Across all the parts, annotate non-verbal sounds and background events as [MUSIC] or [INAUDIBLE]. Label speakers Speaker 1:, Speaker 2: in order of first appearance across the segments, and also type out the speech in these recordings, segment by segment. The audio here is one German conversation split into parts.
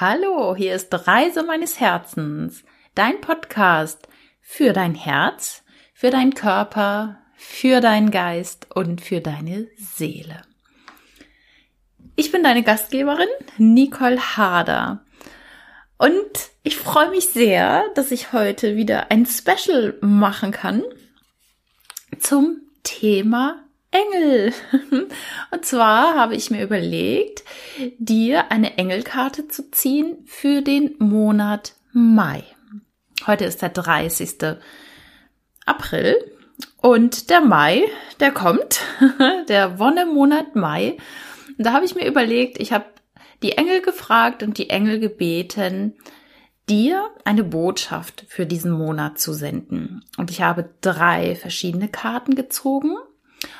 Speaker 1: Hallo, hier ist Reise meines Herzens, dein Podcast für dein Herz, für deinen Körper, für deinen Geist und für deine Seele. Ich bin deine Gastgeberin, Nicole Harder. Und ich freue mich sehr, dass ich heute wieder ein Special machen kann zum Thema Engel. [LAUGHS] Und zwar habe ich mir überlegt, dir eine Engelkarte zu ziehen für den Monat Mai. Heute ist der 30. April und der Mai, der kommt, [LAUGHS] der Wonnemonat Mai. Und da habe ich mir überlegt, ich habe die Engel gefragt und die Engel gebeten, dir eine Botschaft für diesen Monat zu senden. Und ich habe drei verschiedene Karten gezogen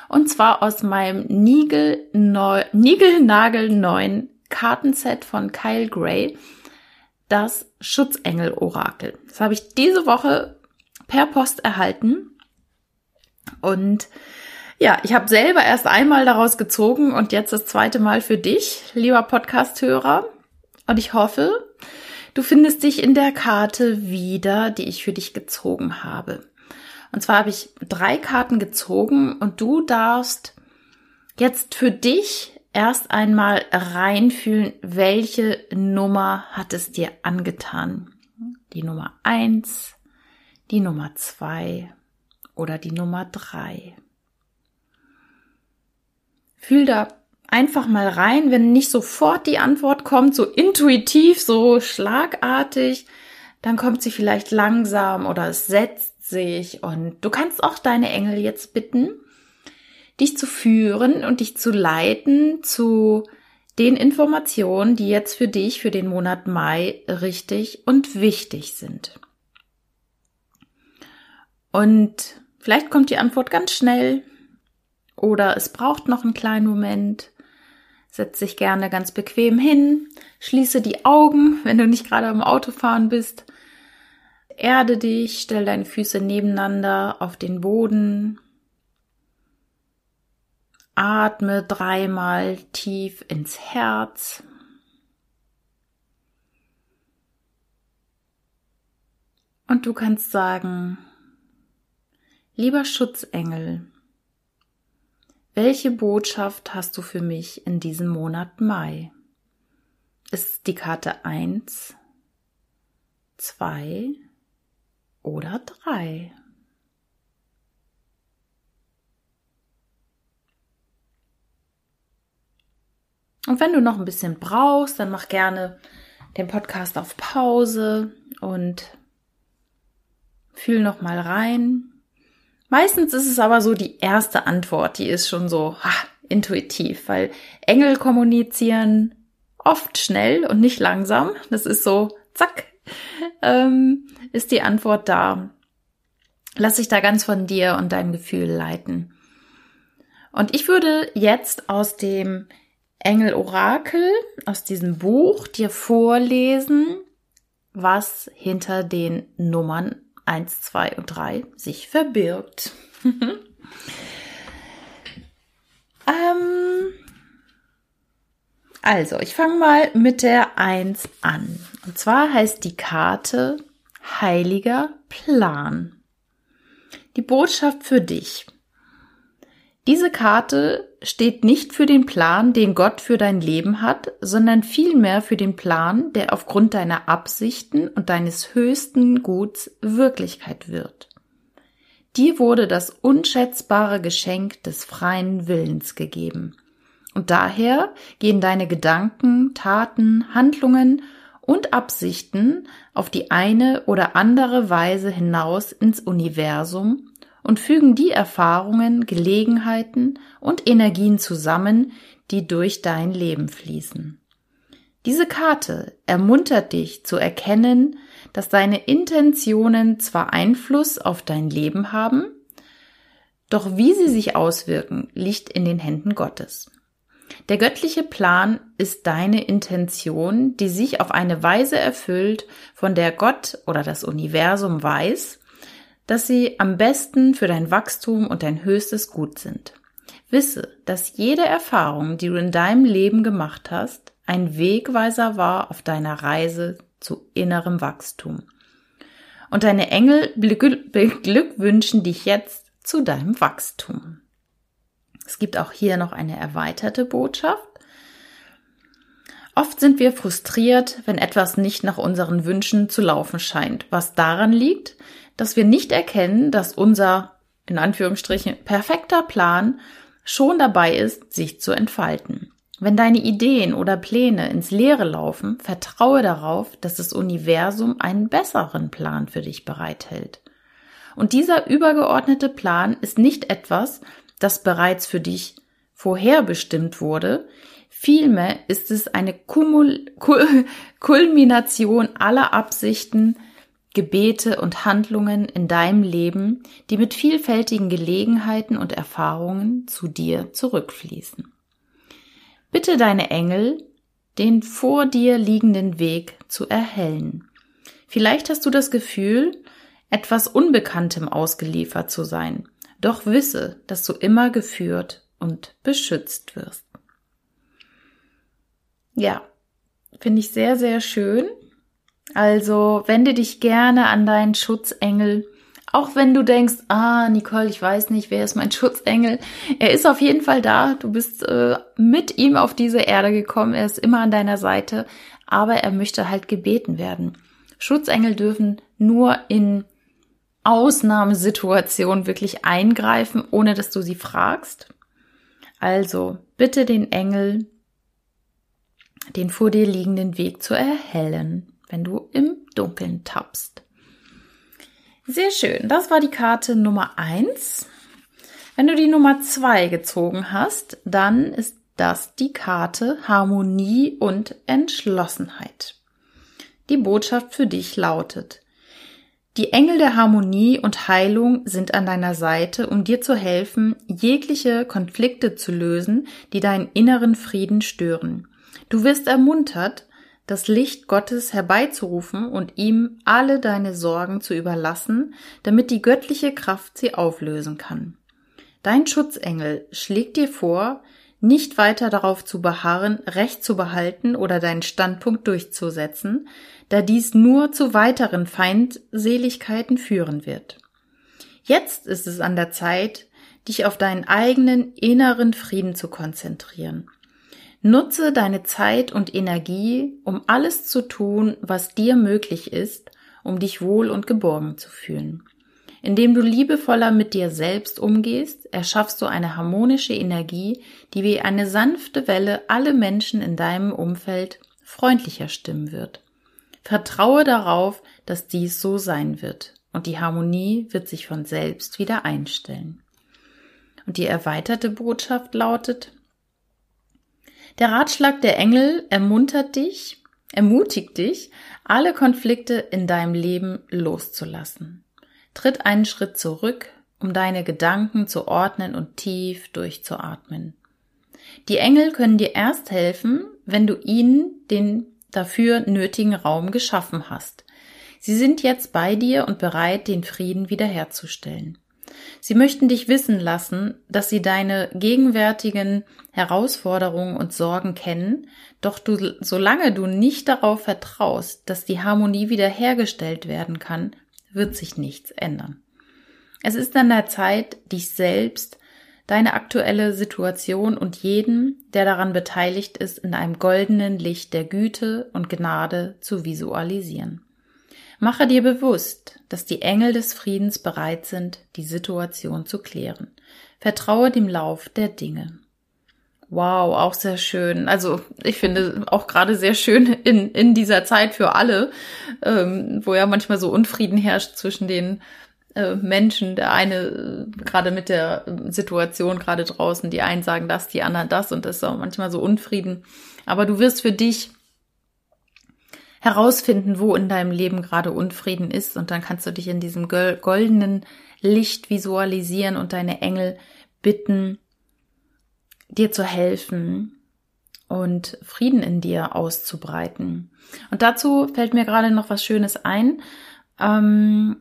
Speaker 1: und zwar aus meinem Nigel Nigelnagelneuen Kartenset von Kyle Gray, das Schutzengel-Orakel. Das habe ich diese Woche per Post erhalten. Und ja, ich habe selber erst einmal daraus gezogen und jetzt das zweite Mal für dich, lieber Podcast-Hörer. Und ich hoffe, du findest dich in der Karte wieder, die ich für dich gezogen habe. Und zwar habe ich drei Karten gezogen und du darfst jetzt für dich erst einmal reinfühlen, welche Nummer hat es dir angetan. Die Nummer eins, die Nummer zwei oder die Nummer drei. Fühl da einfach mal rein, wenn nicht sofort die Antwort kommt, so intuitiv, so schlagartig, dann kommt sie vielleicht langsam oder es setzt sich. Und du kannst auch deine Engel jetzt bitten, dich zu führen und dich zu leiten zu den Informationen, die jetzt für dich für den Monat Mai richtig und wichtig sind. Und vielleicht kommt die Antwort ganz schnell oder es braucht noch einen kleinen Moment. Setz dich gerne ganz bequem hin, schließe die Augen, wenn du nicht gerade am Autofahren bist Erde dich, stell deine Füße nebeneinander auf den Boden. Atme dreimal tief ins Herz. Und du kannst sagen, lieber Schutzengel, welche Botschaft hast du für mich in diesem Monat Mai? Ist die Karte eins, zwei oder drei. Und wenn du noch ein bisschen brauchst, dann mach gerne den Podcast auf Pause und fühl noch mal rein. Meistens ist es aber so die erste Antwort, die ist schon so ha, intuitiv, weil Engel kommunizieren oft schnell und nicht langsam. Das ist so zack, [LAUGHS] ähm, ist die Antwort da. Lass dich da ganz von dir und deinem Gefühl leiten. Und ich würde jetzt aus dem Engel Orakel, aus diesem Buch dir vorlesen, was hinter den Nummern 1, 2 und 3 sich verbirgt. [LAUGHS] ähm, also, ich fange mal mit der 1 an. Und zwar heißt die Karte Heiliger Plan. Die Botschaft für dich. Diese Karte steht nicht für den Plan, den Gott für dein Leben hat, sondern vielmehr für den Plan, der aufgrund deiner Absichten und deines höchsten Guts Wirklichkeit wird. Dir wurde das unschätzbare Geschenk des freien Willens gegeben. Und daher gehen deine Gedanken, Taten, Handlungen und Absichten auf die eine oder andere Weise hinaus ins Universum und fügen die Erfahrungen, Gelegenheiten und Energien zusammen, die durch dein Leben fließen. Diese Karte ermuntert dich zu erkennen, dass deine Intentionen zwar Einfluss auf dein Leben haben, doch wie sie sich auswirken, liegt in den Händen Gottes. Der göttliche Plan ist deine Intention, die sich auf eine Weise erfüllt, von der Gott oder das Universum weiß, dass sie am besten für dein Wachstum und dein höchstes Gut sind. Wisse, dass jede Erfahrung, die du in deinem Leben gemacht hast, ein Wegweiser war auf deiner Reise zu innerem Wachstum. Und deine Engel beglückwünschen dich jetzt zu deinem Wachstum. Es gibt auch hier noch eine erweiterte Botschaft. Oft sind wir frustriert, wenn etwas nicht nach unseren Wünschen zu laufen scheint, was daran liegt, dass wir nicht erkennen, dass unser, in Anführungsstrichen, perfekter Plan schon dabei ist, sich zu entfalten. Wenn deine Ideen oder Pläne ins Leere laufen, vertraue darauf, dass das Universum einen besseren Plan für dich bereithält. Und dieser übergeordnete Plan ist nicht etwas, das bereits für dich vorherbestimmt wurde, vielmehr ist es eine Kumul Kul Kulmination aller Absichten, Gebete und Handlungen in deinem Leben, die mit vielfältigen Gelegenheiten und Erfahrungen zu dir zurückfließen. Bitte deine Engel, den vor dir liegenden Weg zu erhellen. Vielleicht hast du das Gefühl, etwas Unbekanntem ausgeliefert zu sein, doch wisse, dass du immer geführt und beschützt wirst. Ja, finde ich sehr, sehr schön. Also wende dich gerne an deinen Schutzengel. Auch wenn du denkst, ah, Nicole, ich weiß nicht, wer ist mein Schutzengel. Er ist auf jeden Fall da. Du bist äh, mit ihm auf diese Erde gekommen. Er ist immer an deiner Seite. Aber er möchte halt gebeten werden. Schutzengel dürfen nur in Ausnahmesituationen wirklich eingreifen, ohne dass du sie fragst. Also bitte den Engel, den vor dir liegenden Weg zu erhellen wenn du im Dunkeln tappst. Sehr schön. Das war die Karte Nummer eins. Wenn du die Nummer zwei gezogen hast, dann ist das die Karte Harmonie und Entschlossenheit. Die Botschaft für dich lautet, die Engel der Harmonie und Heilung sind an deiner Seite, um dir zu helfen, jegliche Konflikte zu lösen, die deinen inneren Frieden stören. Du wirst ermuntert, das Licht Gottes herbeizurufen und ihm alle deine Sorgen zu überlassen, damit die göttliche Kraft sie auflösen kann. Dein Schutzengel schlägt dir vor, nicht weiter darauf zu beharren, Recht zu behalten oder deinen Standpunkt durchzusetzen, da dies nur zu weiteren Feindseligkeiten führen wird. Jetzt ist es an der Zeit, dich auf deinen eigenen inneren Frieden zu konzentrieren Nutze deine Zeit und Energie, um alles zu tun, was dir möglich ist, um dich wohl und geborgen zu fühlen. Indem du liebevoller mit dir selbst umgehst, erschaffst du eine harmonische Energie, die wie eine sanfte Welle alle Menschen in deinem Umfeld freundlicher stimmen wird. Vertraue darauf, dass dies so sein wird, und die Harmonie wird sich von selbst wieder einstellen. Und die erweiterte Botschaft lautet, der Ratschlag der Engel ermuntert dich, ermutigt dich, alle Konflikte in deinem Leben loszulassen. Tritt einen Schritt zurück, um deine Gedanken zu ordnen und tief durchzuatmen. Die Engel können dir erst helfen, wenn du ihnen den dafür nötigen Raum geschaffen hast. Sie sind jetzt bei dir und bereit, den Frieden wiederherzustellen. Sie möchten dich wissen lassen, dass sie deine gegenwärtigen Herausforderungen und Sorgen kennen, doch du, solange du nicht darauf vertraust, dass die Harmonie wiederhergestellt werden kann, wird sich nichts ändern. Es ist an der Zeit, dich selbst, deine aktuelle Situation und jeden, der daran beteiligt ist, in einem goldenen Licht der Güte und Gnade zu visualisieren. Mache dir bewusst, dass die Engel des Friedens bereit sind, die Situation zu klären. Vertraue dem Lauf der Dinge. Wow, auch sehr schön. Also ich finde auch gerade sehr schön in, in dieser Zeit für alle, ähm, wo ja manchmal so Unfrieden herrscht zwischen den äh, Menschen. Der eine äh, gerade mit der Situation gerade draußen, die einen sagen das, die anderen das und das ist auch manchmal so Unfrieden. Aber du wirst für dich herausfinden, wo in deinem Leben gerade Unfrieden ist und dann kannst du dich in diesem goldenen Licht visualisieren und deine Engel bitten, dir zu helfen und Frieden in dir auszubreiten. Und dazu fällt mir gerade noch was Schönes ein. Ähm,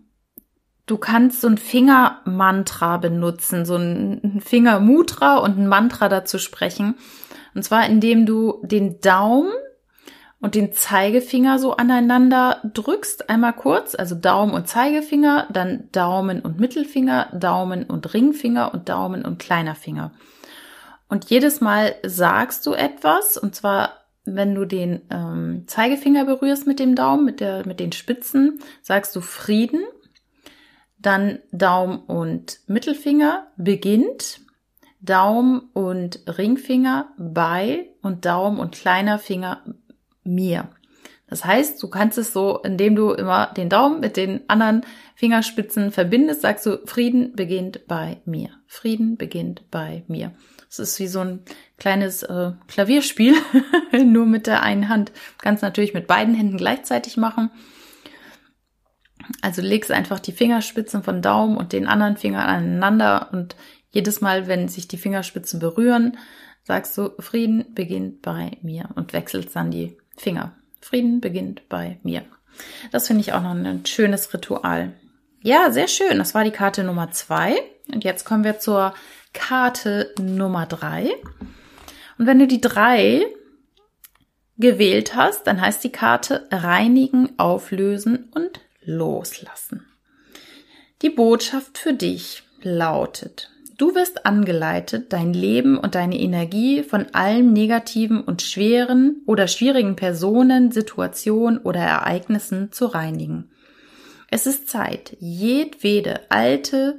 Speaker 1: du kannst so ein Fingermantra benutzen, so ein Fingermutra und ein Mantra dazu sprechen. Und zwar indem du den Daumen und den Zeigefinger so aneinander drückst, einmal kurz, also Daumen und Zeigefinger, dann Daumen und Mittelfinger, Daumen und Ringfinger und Daumen und kleiner Finger. Und jedes Mal sagst du etwas, und zwar, wenn du den ähm, Zeigefinger berührst mit dem Daumen, mit, der, mit den Spitzen, sagst du Frieden, dann Daumen und Mittelfinger beginnt, Daumen und Ringfinger bei und Daumen und kleiner Finger mir. Das heißt, du kannst es so, indem du immer den Daumen mit den anderen Fingerspitzen verbindest, sagst du, Frieden beginnt bei mir. Frieden beginnt bei mir. Es ist wie so ein kleines äh, Klavierspiel, [LAUGHS] nur mit der einen Hand. Kannst natürlich mit beiden Händen gleichzeitig machen. Also legst einfach die Fingerspitzen von Daumen und den anderen Finger aneinander und jedes Mal, wenn sich die Fingerspitzen berühren, sagst du, Frieden beginnt bei mir und wechselst dann die Finger. Frieden beginnt bei mir. Das finde ich auch noch ein schönes Ritual. Ja, sehr schön. Das war die Karte Nummer zwei. Und jetzt kommen wir zur Karte Nummer drei. Und wenn du die drei gewählt hast, dann heißt die Karte reinigen, auflösen und loslassen. Die Botschaft für dich lautet, Du wirst angeleitet, dein Leben und deine Energie von allem Negativen und schweren oder schwierigen Personen, Situationen oder Ereignissen zu reinigen. Es ist Zeit, jedwede alte,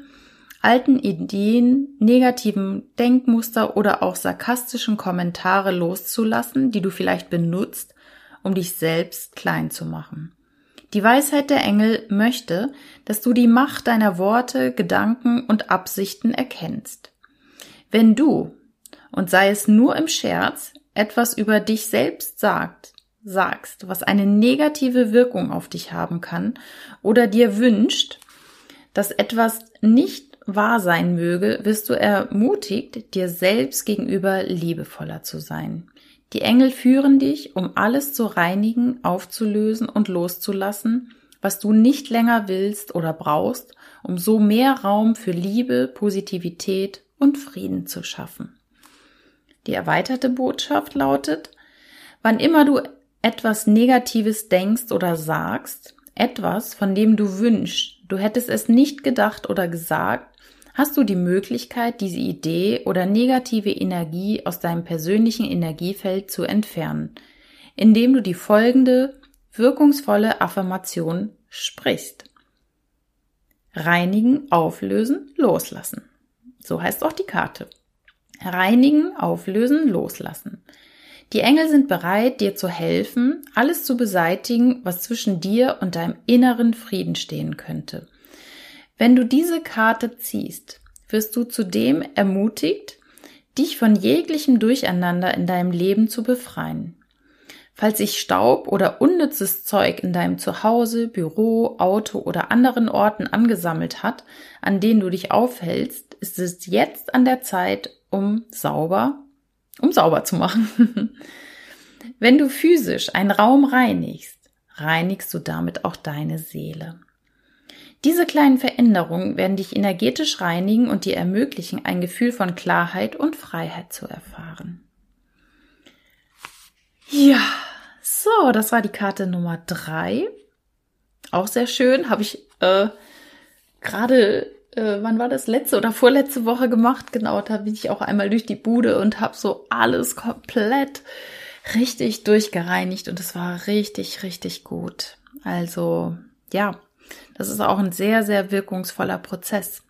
Speaker 1: alten Ideen, negativen Denkmuster oder auch sarkastischen Kommentare loszulassen, die du vielleicht benutzt, um dich selbst klein zu machen. Die Weisheit der Engel möchte, dass du die Macht deiner Worte, Gedanken und Absichten erkennst. Wenn du, und sei es nur im Scherz, etwas über dich selbst sagt, sagst, was eine negative Wirkung auf dich haben kann, oder dir wünscht, dass etwas nicht wahr sein möge, wirst du ermutigt, dir selbst gegenüber liebevoller zu sein. Die Engel führen dich, um alles zu reinigen, aufzulösen und loszulassen, was du nicht länger willst oder brauchst, um so mehr Raum für Liebe, Positivität und Frieden zu schaffen. Die erweiterte Botschaft lautet, wann immer du etwas Negatives denkst oder sagst, etwas, von dem du wünschst, du hättest es nicht gedacht oder gesagt, hast du die Möglichkeit, diese Idee oder negative Energie aus deinem persönlichen Energiefeld zu entfernen, indem du die folgende wirkungsvolle Affirmation sprichst. Reinigen, auflösen, loslassen. So heißt auch die Karte. Reinigen, auflösen, loslassen. Die Engel sind bereit, dir zu helfen, alles zu beseitigen, was zwischen dir und deinem inneren Frieden stehen könnte. Wenn du diese Karte ziehst, wirst du zudem ermutigt, dich von jeglichem Durcheinander in deinem Leben zu befreien. Falls sich Staub oder unnützes Zeug in deinem Zuhause, Büro, Auto oder anderen Orten angesammelt hat, an denen du dich aufhältst, ist es jetzt an der Zeit, um sauber, um sauber zu machen. [LAUGHS] Wenn du physisch einen Raum reinigst, reinigst du damit auch deine Seele. Diese kleinen Veränderungen werden dich energetisch reinigen und dir ermöglichen, ein Gefühl von Klarheit und Freiheit zu erfahren. Ja, so, das war die Karte Nummer drei. Auch sehr schön. Habe ich äh, gerade, äh, wann war das, letzte oder vorletzte Woche gemacht? Genau, da bin ich auch einmal durch die Bude und habe so alles komplett richtig durchgereinigt und es war richtig, richtig gut. Also, ja, das ist auch ein sehr, sehr wirkungsvoller Prozess.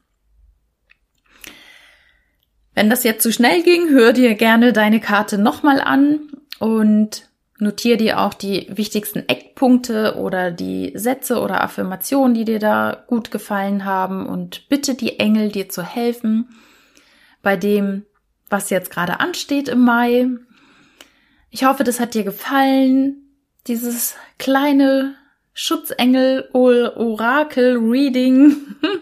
Speaker 1: Wenn das jetzt zu schnell ging, hör dir gerne deine Karte nochmal an und notiere dir auch die wichtigsten Eckpunkte oder die Sätze oder Affirmationen, die dir da gut gefallen haben und bitte die Engel dir zu helfen bei dem, was jetzt gerade ansteht im Mai. Ich hoffe, das hat dir gefallen. Dieses kleine Schutzengel, Orakel, Reading. [LAUGHS]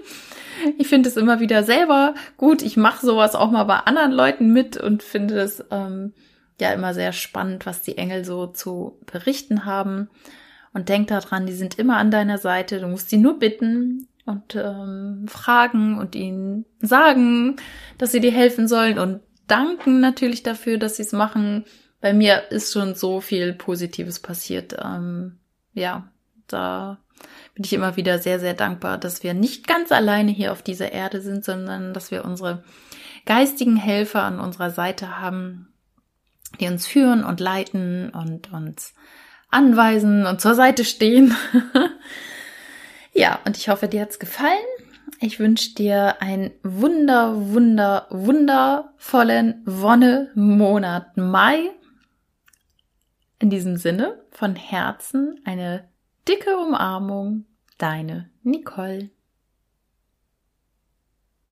Speaker 1: Ich finde es immer wieder selber gut. Ich mache sowas auch mal bei anderen Leuten mit und finde es ähm, ja immer sehr spannend, was die Engel so zu berichten haben. Und denk daran, die sind immer an deiner Seite. Du musst sie nur bitten und ähm, fragen und ihnen sagen, dass sie dir helfen sollen und danken natürlich dafür, dass sie es machen. Bei mir ist schon so viel Positives passiert. Ähm, ja, da bin ich immer wieder sehr, sehr dankbar, dass wir nicht ganz alleine hier auf dieser Erde sind, sondern dass wir unsere geistigen Helfer an unserer Seite haben, die uns führen und leiten und uns anweisen und zur Seite stehen. [LAUGHS] ja, und ich hoffe, dir hat's gefallen. Ich wünsche dir einen wunder, wunder, wundervollen Wonne-Monat Mai. In diesem Sinne, von Herzen eine dicke Umarmung, deine Nicole.